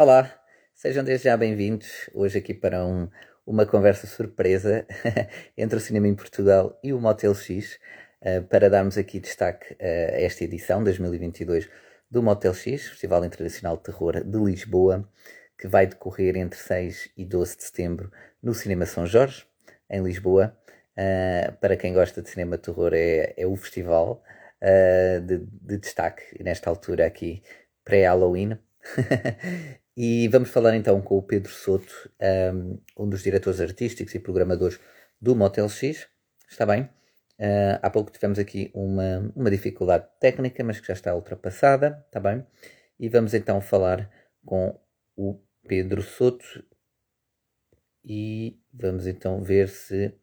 Olá, sejam desde já bem-vindos hoje aqui para um, uma conversa surpresa entre o cinema em Portugal e o Motel X, uh, para darmos aqui destaque uh, a esta edição 2022 do Motel X, Festival Internacional de Terror de Lisboa, que vai decorrer entre 6 e 12 de setembro no Cinema São Jorge, em Lisboa. Uh, para quem gosta de cinema de terror, é, é o festival de, de destaque, nesta altura aqui, pré-Halloween. E vamos falar então com o Pedro Soto, um dos diretores artísticos e programadores do Motel X. Está bem? Uh, há pouco tivemos aqui uma, uma dificuldade técnica, mas que já está ultrapassada. Está bem? E vamos então falar com o Pedro Soto e vamos então ver se,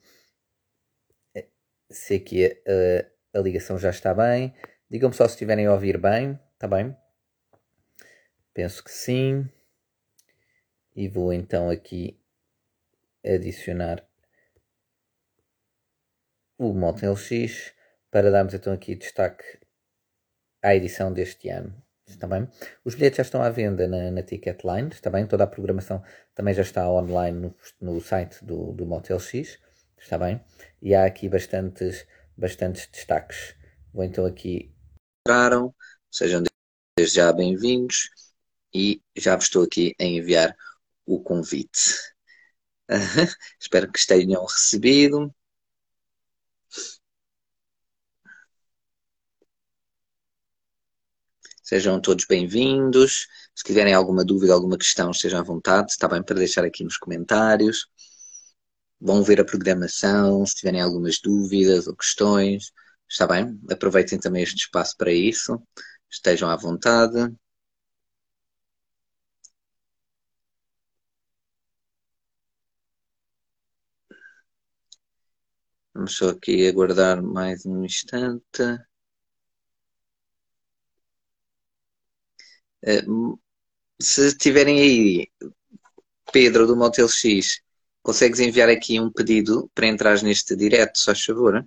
se aqui a, a ligação já está bem. Digam-me só se estiverem a ouvir bem. Está bem? Penso que sim e vou então aqui adicionar o Motel X para darmos então aqui destaque à edição deste ano. Está bem? Os bilhetes já estão à venda na, na Ticketline, está bem? Toda a programação também já está online no, no site do, do Motel X, está bem? E há aqui bastantes, bastantes destaques. Vou então aqui. Entraram, sejam desde já bem-vindos e já vos estou aqui a enviar o convite. Espero que tenham recebido. Sejam todos bem-vindos. Se tiverem alguma dúvida, alguma questão, estejam à vontade. Está bem para deixar aqui nos comentários. Vão ver a programação. Se tiverem algumas dúvidas ou questões, está bem? Aproveitem também este espaço para isso. Estejam à vontade. Vamos só aqui aguardar mais um instante. Eh, se tiverem aí, Pedro do Motel X, consegues enviar aqui um pedido para entrar neste direto, só favor?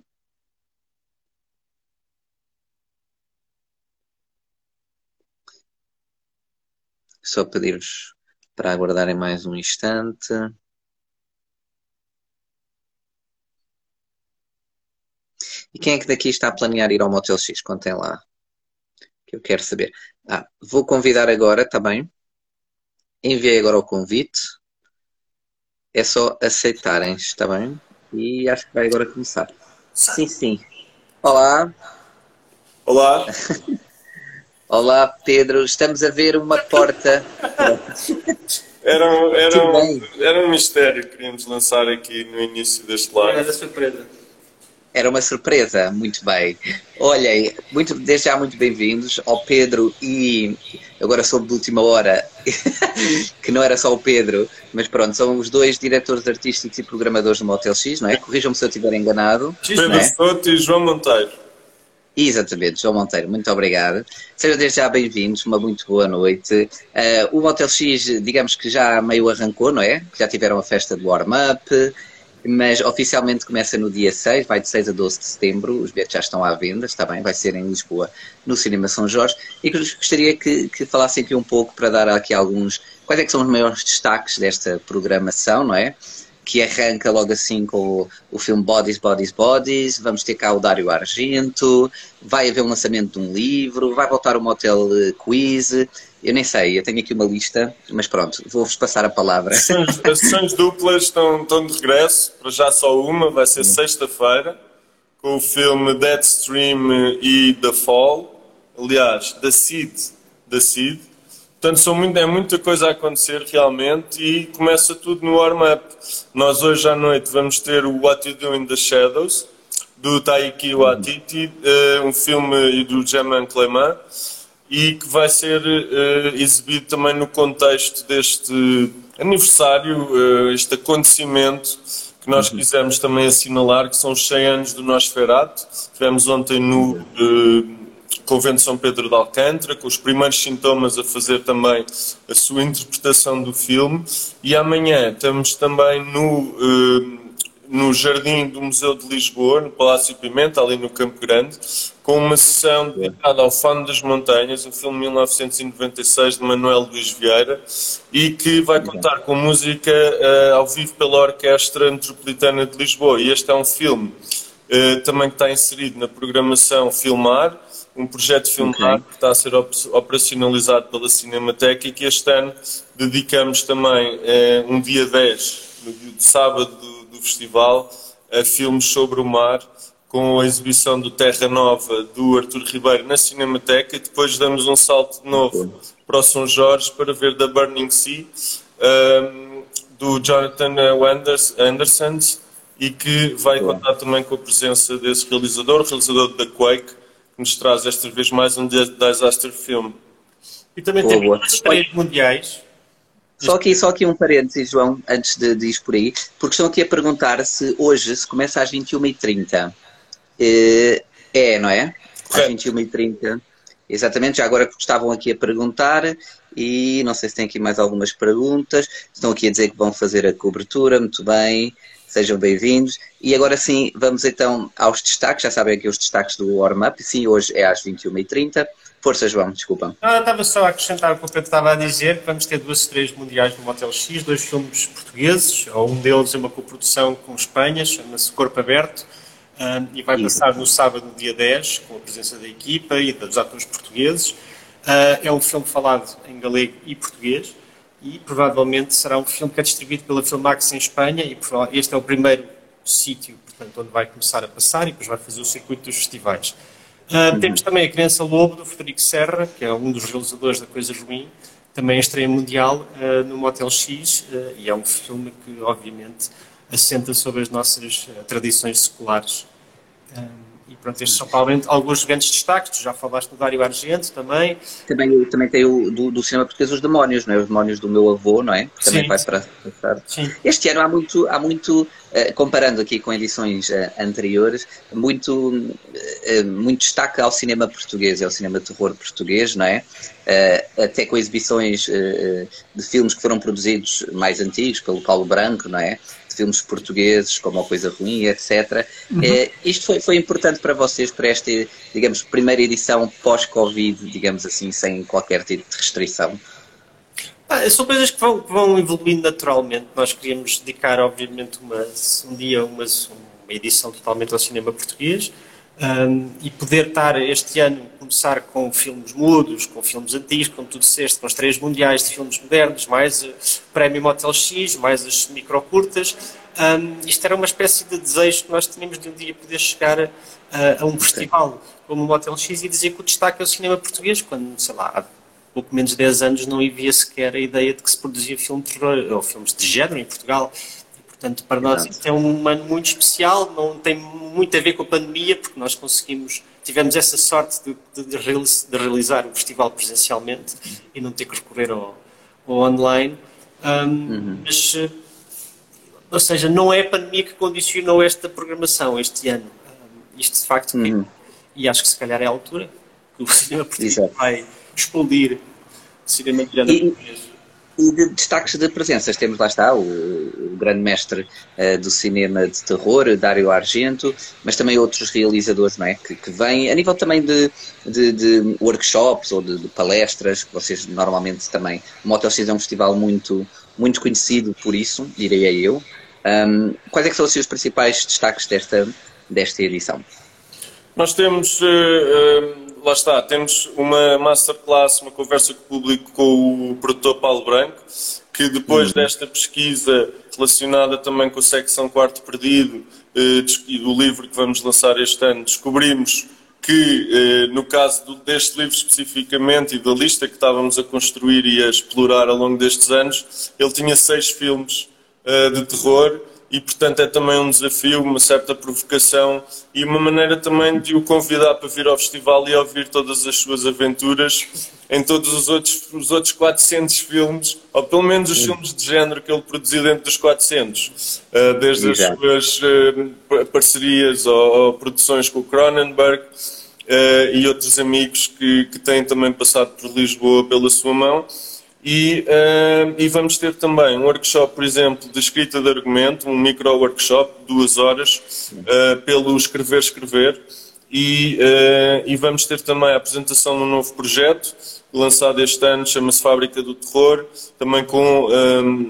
Só pedir-vos para aguardarem mais um instante. E quem é que daqui está a planear ir ao Motel X? Contem lá. Que eu quero saber. Ah, vou convidar agora, está bem? Enviei agora o convite. É só aceitarem, está bem? E acho que vai agora começar. Sim, sim. Olá. Olá. Olá, Pedro. Estamos a ver uma porta. era, um, era, um, era um mistério que queríamos lançar aqui no início deste live. Era surpresa. Era uma surpresa, muito bem. Olhem, muito, desde já muito bem-vindos ao Pedro e agora soube de última hora que não era só o Pedro, mas pronto, são os dois diretores artísticos e programadores do Motel X, não é? Corrijam-me se eu estiver enganado. Pedro é? Souto e João Monteiro. Exatamente, João Monteiro, muito obrigado. Sejam desde já bem-vindos, uma muito boa noite. Uh, o Motel X, digamos que já meio arrancou, não é? Já tiveram a festa do warm-up, mas oficialmente começa no dia 6, vai de 6 a 12 de setembro, os bilhetes já estão à venda, está bem, vai ser em Lisboa, no Cinema São Jorge, e gostaria que, que falassem aqui um pouco para dar aqui alguns, quais é que são os maiores destaques desta programação, não é? Que arranca logo assim com o, o filme Bodies, Bodies, Bodies, vamos ter cá o Dário Argento, vai haver um lançamento de um livro, vai voltar o Motel Quiz, eu nem sei, eu tenho aqui uma lista, mas pronto, vou-vos passar a palavra. As sessões duplas estão, estão de regresso, para já só uma, vai ser sexta-feira, com o filme Deadstream e The Fall. Aliás, The Seed. The Seed. Portanto, são muito, é muita coisa a acontecer realmente e começa tudo no warm-up. Nós hoje à noite vamos ter o What You Do in the Shadows, do Taiki Watiti, eh, um filme do Germain Clement e que vai ser uh, exibido também no contexto deste aniversário, uh, este acontecimento que nós uhum. quisemos também assinalar, que são os 100 anos do Nosferatu. Tivemos ontem no Convento São Pedro de Alcântara, com os primeiros sintomas a fazer também a sua interpretação do filme, e amanhã estamos também no no jardim do Museu de Lisboa, no Palácio Pimenta, ali no Campo Grande, com uma sessão dedicada ao Fano das Montanhas, um filme de 1996 de Manuel Luís Vieira, e que vai contar com música uh, ao vivo pela Orquestra Metropolitana de Lisboa. E este é um filme uh, também que está inserido na programação Filmar, um projeto de Filmar okay. que está a ser op operacionalizado pela Cinemateca e que este ano dedicamos também uh, um dia 10, no dia de sábado do, do festival, a filmes sobre o mar com a exibição do Terra Nova do Artur Ribeiro na Cinemateca e depois damos um salto de novo para o São Jorge para ver The Burning Sea um, do Jonathan Anderson e que vai contar também com a presença desse realizador, o realizador da Quake, que nos traz esta vez mais um disaster film. E também boa, temos as estreias mundiais. Só aqui, só aqui um parênteses, João, antes de, de ir por aí, porque estão aqui a perguntar se hoje se começa às 21h30. Uh, é, não é? Às 21h30. Exatamente, já agora que estavam aqui a perguntar e não sei se tem aqui mais algumas perguntas. Estão aqui a dizer que vão fazer a cobertura, muito bem, sejam bem-vindos. E agora sim, vamos então aos destaques. Já sabem aqui os destaques do warm-up. Sim, hoje é às 21h30. Força, João, desculpa. Não, estava só a acrescentar o que o Pedro estava a dizer, que vamos ter duas estreias mundiais no Motel X, dois filmes portugueses, um deles é uma coprodução com Espanha, chama-se Corpo Aberto, um, e vai passar no sábado, dia 10, com a presença da equipa e dos atores portugueses. Uh, é um filme falado em galego e português e provavelmente será um filme que é distribuído pela Filmax em Espanha e este é o primeiro sítio, portanto, onde vai começar a passar e depois vai fazer o circuito dos festivais. Uh. Temos também a Criança Lobo, do Frederico Serra, que é um dos realizadores da Coisa Ruim, também estreia mundial uh, no Motel X, uh, e é um filme que, obviamente, assenta sobre as nossas tradições seculares. E pronto, estes são provavelmente alguns grandes destaques. Tu já falaste do Dário Argento também. Também, também tem o do, do, cinema português Os Demónios, não é? Os Demónios do meu avô, não é? Que também sim, vai para passar. Este ano há muito, há muito uh, comparando aqui com edições uh, anteriores, muito, uh, muito destaque ao cinema português, ao cinema terror português, não é? até com exibições de filmes que foram produzidos mais antigos, pelo Paulo Branco, não é? Filmes portugueses, como A Coisa Ruim, etc. Uhum. É, isto foi, foi importante para vocês, para esta, digamos, primeira edição pós-Covid, digamos assim, sem qualquer tipo de restrição? Ah, são coisas que vão, que vão, evoluindo naturalmente. Nós queríamos dedicar, obviamente, uma, um dia uma, uma edição totalmente ao cinema português. Um, e poder estar este ano começar com filmes mudos, com filmes antigos, como tu disseste, com as três mundiais de filmes modernos, mais o Prémio Motel X, mais as microcurtas. Um, isto era uma espécie de desejo que nós tínhamos de um dia poder chegar a, a um festival como o Motel X e dizer que o destaque é o cinema português, quando, sei lá, há pouco menos de 10 anos não havia sequer a ideia de que se produzia filme de terror, ou filmes de género em Portugal. Portanto, para nós isto é um ano muito especial, não tem muito a ver com a pandemia, porque nós conseguimos, tivemos essa sorte de, de, de realizar o festival presencialmente e não ter que recorrer ao, ao online. Um, uhum. Mas, eh, ou seja, não é a pandemia que condicionou esta programação este ano. Um, isto de facto, uhum. e acho que se calhar é a altura que o cinema português vai explodir o cinema género português. E de destaques de presenças temos lá está o, o grande mestre uh, do cinema de terror, Dário Argento, mas também outros realizadores não é? que, que vêm, a nível também de, de, de workshops ou de, de, palestras, que vocês normalmente também. O X é um festival muito, muito conhecido por isso, diria eu. Um, quais é que são os seus principais destaques desta, desta edição? Nós temos. Uh, uh lá está, temos uma masterclass, uma conversa com o público com o produtor Paulo Branco, que depois uhum. desta pesquisa relacionada também com a secção Quarto Perdido eh, e do livro que vamos lançar este ano, descobrimos que, eh, no caso deste livro especificamente e da lista que estávamos a construir e a explorar ao longo destes anos, ele tinha seis filmes eh, de terror e, portanto, é também um desafio, uma certa provocação e uma maneira também de o convidar para vir ao festival e ouvir todas as suas aventuras em todos os outros, os outros 400 filmes, ou pelo menos os filmes de género que ele produziu dentro dos 400, eh, desde as suas eh, parcerias ou, ou produções com o Cronenberg eh, e outros amigos que, que têm também passado por Lisboa pela sua mão. E, uh, e, vamos ter também um workshop, por exemplo, de escrita de argumento, um micro-workshop, duas horas, uh, pelo Escrever Escrever. E, uh, e, vamos ter também a apresentação de um novo projeto, lançado este ano, chama-se Fábrica do Terror, também com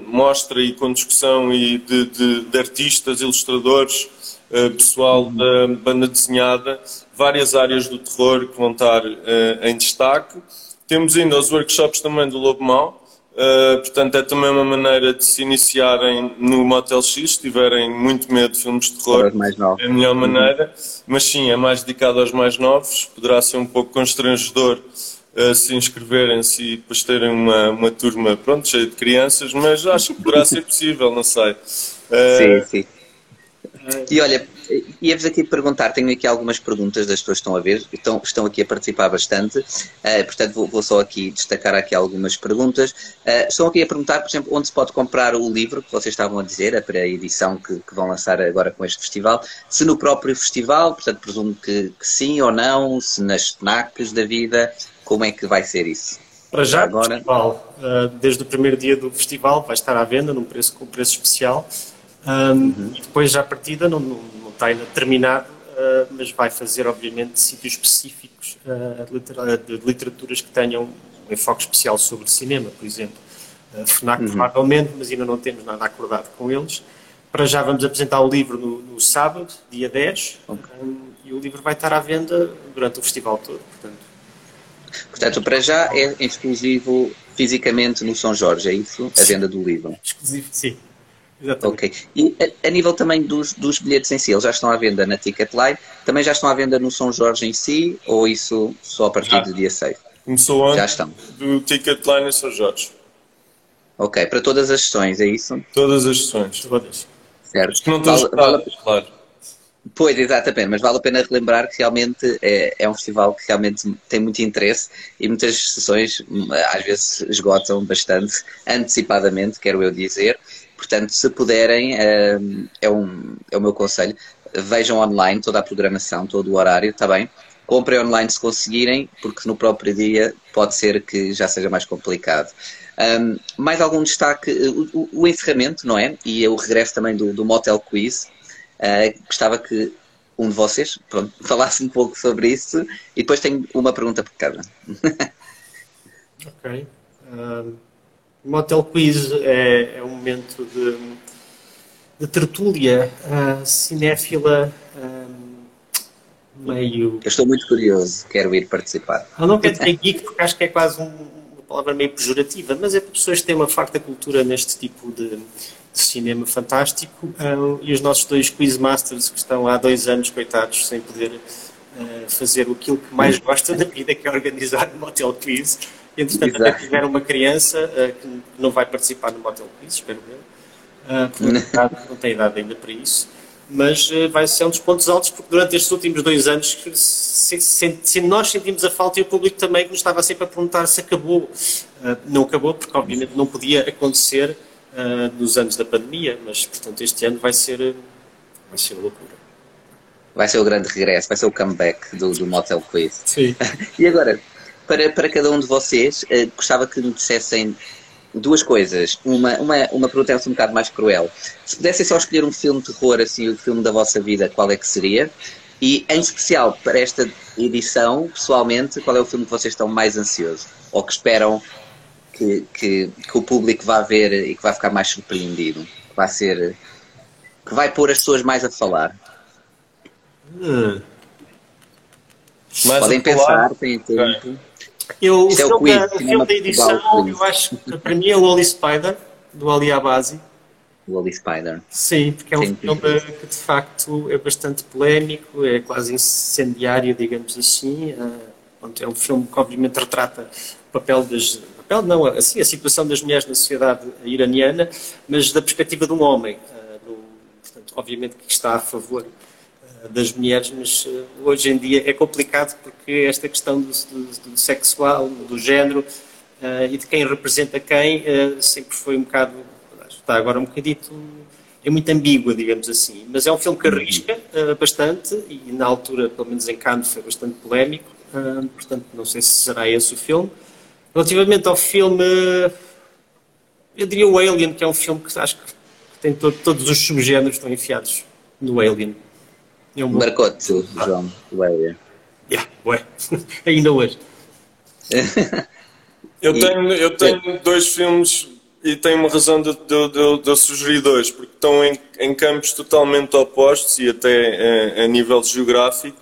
mostra e com discussão e de, de, de artistas, ilustradores, pessoal da banda desenhada, várias áreas do terror que vão estar em destaque. Temos ainda os workshops também do Lobo Mau, uh, portanto é também uma maneira de se iniciarem no Motel X, se tiverem muito medo de filmes de terror, é a melhor maneira, mas sim, é mais dedicado aos mais novos, poderá ser um pouco constrangedor uh, se inscreverem-se e depois terem uma, uma turma, pronto, cheia de crianças, mas acho que poderá ser possível, não sei. Uh, sim, sim. E olha, ia-vos aqui perguntar, tenho aqui algumas perguntas das pessoas que estão a ver, estão, estão aqui a participar bastante, uh, portanto vou, vou, só aqui destacar aqui algumas perguntas. Uh, estão aqui a perguntar, por exemplo, onde se pode comprar o livro que vocês estavam a dizer, a pré-edição que, que, vão lançar agora com este festival, se no próprio festival, portanto presumo que, que sim ou não, se nas FNACs da vida, como é que vai ser isso? Para já, agora... festival, uh, desde o primeiro dia do festival vai estar à venda num preço, com preço especial. Um, uhum. E depois, à partida, não, não, não está ainda terminado, uh, mas vai fazer, obviamente, sítios específicos uh, de literaturas que tenham um enfoque especial sobre cinema, por exemplo. Uh, FNAC, uhum. provavelmente, mas ainda não temos nada acordado com eles. Para já vamos apresentar o livro no, no sábado, dia 10, okay. um, e o livro vai estar à venda durante o festival todo. Portanto, portanto para já é exclusivo fisicamente no São Jorge, é isso? A venda do livro? Exclusivo, sim. Exatamente. Ok. E a, a, nível também dos, dos bilhetes em si, eles já estão à venda na Ticketline, também já estão à venda no São Jorge em si, ou isso só a partir já. do dia 6? Começou antes já estão. do Ticketline em São Jorge. Ok, para todas as sessões, é isso? Todas as sessões. Todas. Certo. Acho que não estão vale, vale, claro. Pois, exatamente, mas vale a pena relembrar que realmente é, é, um festival que realmente tem muito interesse e muitas sessões hum, às vezes esgotam bastante antecipadamente, quero eu dizer, Portanto, se puderem, ehm, é, um, é o meu conselho, vejam online toda a programação, todo o horário, está bem? Comprem online se conseguirem, porque no próprio dia pode ser que já seja mais complicado. Um, ehm, mais algum destaque? O, o, o, encerramento, não é? E o regresso também do, do Motel Quiz. Uh, gostava que um de vocês pronto, falasse um pouco sobre isso e depois tenho uma pergunta por cada. ok. Um o Motel Quiz é, é um momento de, de tertúlia uh, cinéfila uh, meio. Eu estou muito curioso, quero ir participar. Eu não quero dizer geek porque acho que é quase um, uma palavra meio pejorativa, mas é para pessoas que têm uma farta cultura neste tipo de, de cinema fantástico uh, e os nossos dois Quizmasters que estão há dois anos, coitados, sem poder fazer aquilo que mais gosta da vida, que é organizar um motel quiz Entretanto, Exato. até tiveram uma criança uh, que não vai participar no Motel Quiz, espero eu. Uh, porque não tem idade ainda para isso. Mas uh, vai ser um dos pontos altos, porque durante estes últimos dois anos se, se, se, nós sentimos a falta e o público também, que nos estava sempre a perguntar se acabou. Não acabou, porque obviamente não podia acontecer nos anos da pandemia, mas portanto este ano vai ser, vai ser loucura. Vai ser o grande regresso, vai ser o comeback do, do Motel Quiz. Sim. e agora, para, para cada um de vocês, uh, gostava que me dissessem duas coisas. Uma, uma, uma pergunta é um bocado mais cruel. Se pudessem só escolher um filme de terror, assim, o filme da vossa vida, qual é que seria? E, em especial, para esta edição, pessoalmente, qual é o filme que vocês estão mais ansiosos? Ou que esperam que, que, que o público vá ver e que vai ficar mais surpreendido? Que vai ser... que vai pôr as pessoas mais a falar? Hum. Podem pensar, têm tempo. Eu, o, é filme, o, quiz, da, o filme da edição, eu acho que para mim é o Wally Spider, do Ali Abasi. O Wally Spider. Sim, porque é um Sim, filme que de facto é bastante polémico, é quase incendiário, digamos assim. É um filme que obviamente retrata o papel das. Papel não, assim, a situação das mulheres na sociedade iraniana, mas da perspectiva de um homem. Portanto, obviamente que está a favor das mulheres, mas uh, hoje em dia é complicado porque esta questão do, do, do sexual, do género uh, e de quem representa quem uh, sempre foi um bocado, está agora um bocadito, é muito ambígua, digamos assim. Mas é um filme que arrisca bastante e na altura, pelo menos em Cannes, foi bastante polémico, portanto não sei se será esse o filme. Relativamente ao filme, eu diria o Alien, que é um filme que acho que tem todo, todos os subgéneros estão enfiados no Alien. É um Marcou-te, João, Alien. Yeah, ué. Ainda hoje. eu tenho, eu tenho dois filmes e tenho uma razão de, de, de, de sugerir dois, porque estão em, em, campos totalmente opostos e até a, a, nível geográfico,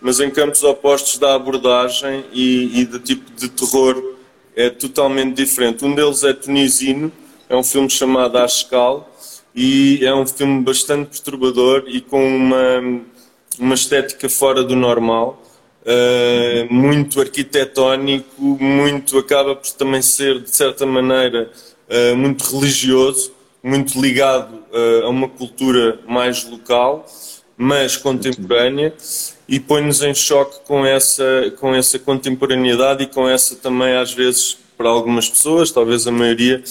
mas em campos opostos da abordagem e, e do tipo de terror é totalmente diferente. Um deles é tunisino, é um filme chamado A Escal e é um filme bastante perturbador e com uma, uma estética fora do normal. Uh, muito arquitetónico, muito acaba por também ser de certa maneira uh, muito religioso, muito ligado uh, a uma cultura mais local, mas contemporânea e põe-nos em choque com essa com essa contemporaneidade e com essa também às vezes para algumas pessoas, talvez a maioria,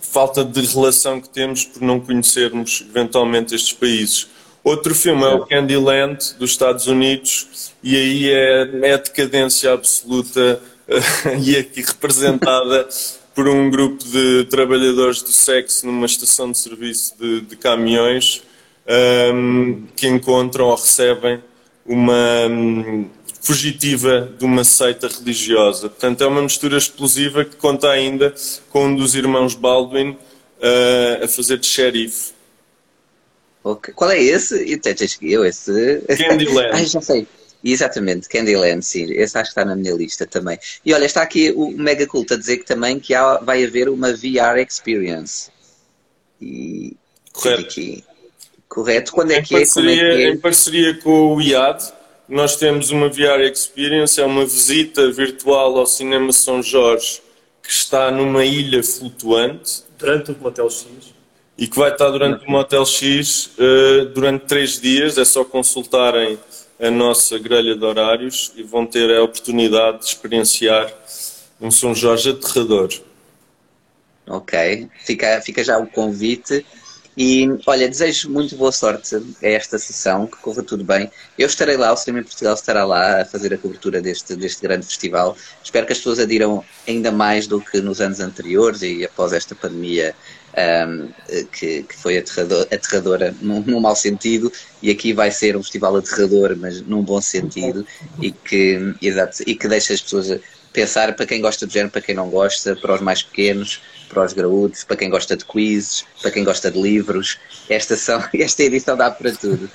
falta de relação que temos por não conhecermos eventualmente estes países. Outro filme é o Candyland, dos Estados Unidos, e aí é, é a decadência absoluta e aqui representada por um grupo de trabalhadores do sexo numa estação de serviço de, de caminhões um, que encontram ou recebem uma um, fugitiva de uma seita religiosa. Portanto, é uma mistura explosiva que conta ainda com um dos irmãos Baldwin uh, a fazer de xerife. Okay. Qual é esse? Eu, esse. Candyland. Ai, já sei. Exatamente, Candyland, sim. Esse acho que está na minha lista também. E olha, está aqui o Mega Cult a dizer que também que há, vai haver uma VR Experience. E Correto. Aqui. Correto. Quando é em que é? Parceria, é que é? Em parceria com o IAD, nós temos uma VR Experience, é uma visita virtual ao Cinema São Jorge, que está numa ilha flutuante. Durante o Motel X e que vai estar durante o Motel X uh, durante três dias. É só consultarem a nossa grelha de horários e vão ter a oportunidade de experienciar um São Jorge aterrador. Ok, fica, fica já o convite. E olha, desejo muito boa sorte a esta sessão, que corra tudo bem. Eu estarei lá, o Cinema em Portugal estará lá a fazer a cobertura deste, deste grande festival. Espero que as pessoas adiram ainda mais do que nos anos anteriores e após esta pandemia um, que, que, foi aterrador, aterradora num, num mau sentido, e aqui vai ser um festival aterrador, mas num bom sentido, e que, exato, e que deixa as pessoas pensar para quem gosta de género, para quem não gosta, para os mais pequenos, para os graúdos, para quem gosta de quizzes, para quem gosta de livros. Esta, são, esta edição dá para tudo.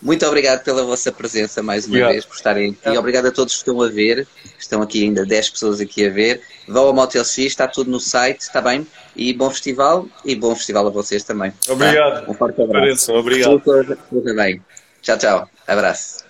Muito obrigado pela vossa presença mais uma vez, por estarem aqui. Obrigado a todos que estão a ver. Estão aqui ainda 10 pessoas aqui a ver. Vão ao Motel X, está tudo no site, está bem? E bom festival e bom festival a vocês também. Obrigado. Tá? Um forte abraço. Obrigado. Tudo, tudo bem. Tchau, tchau. Abraço.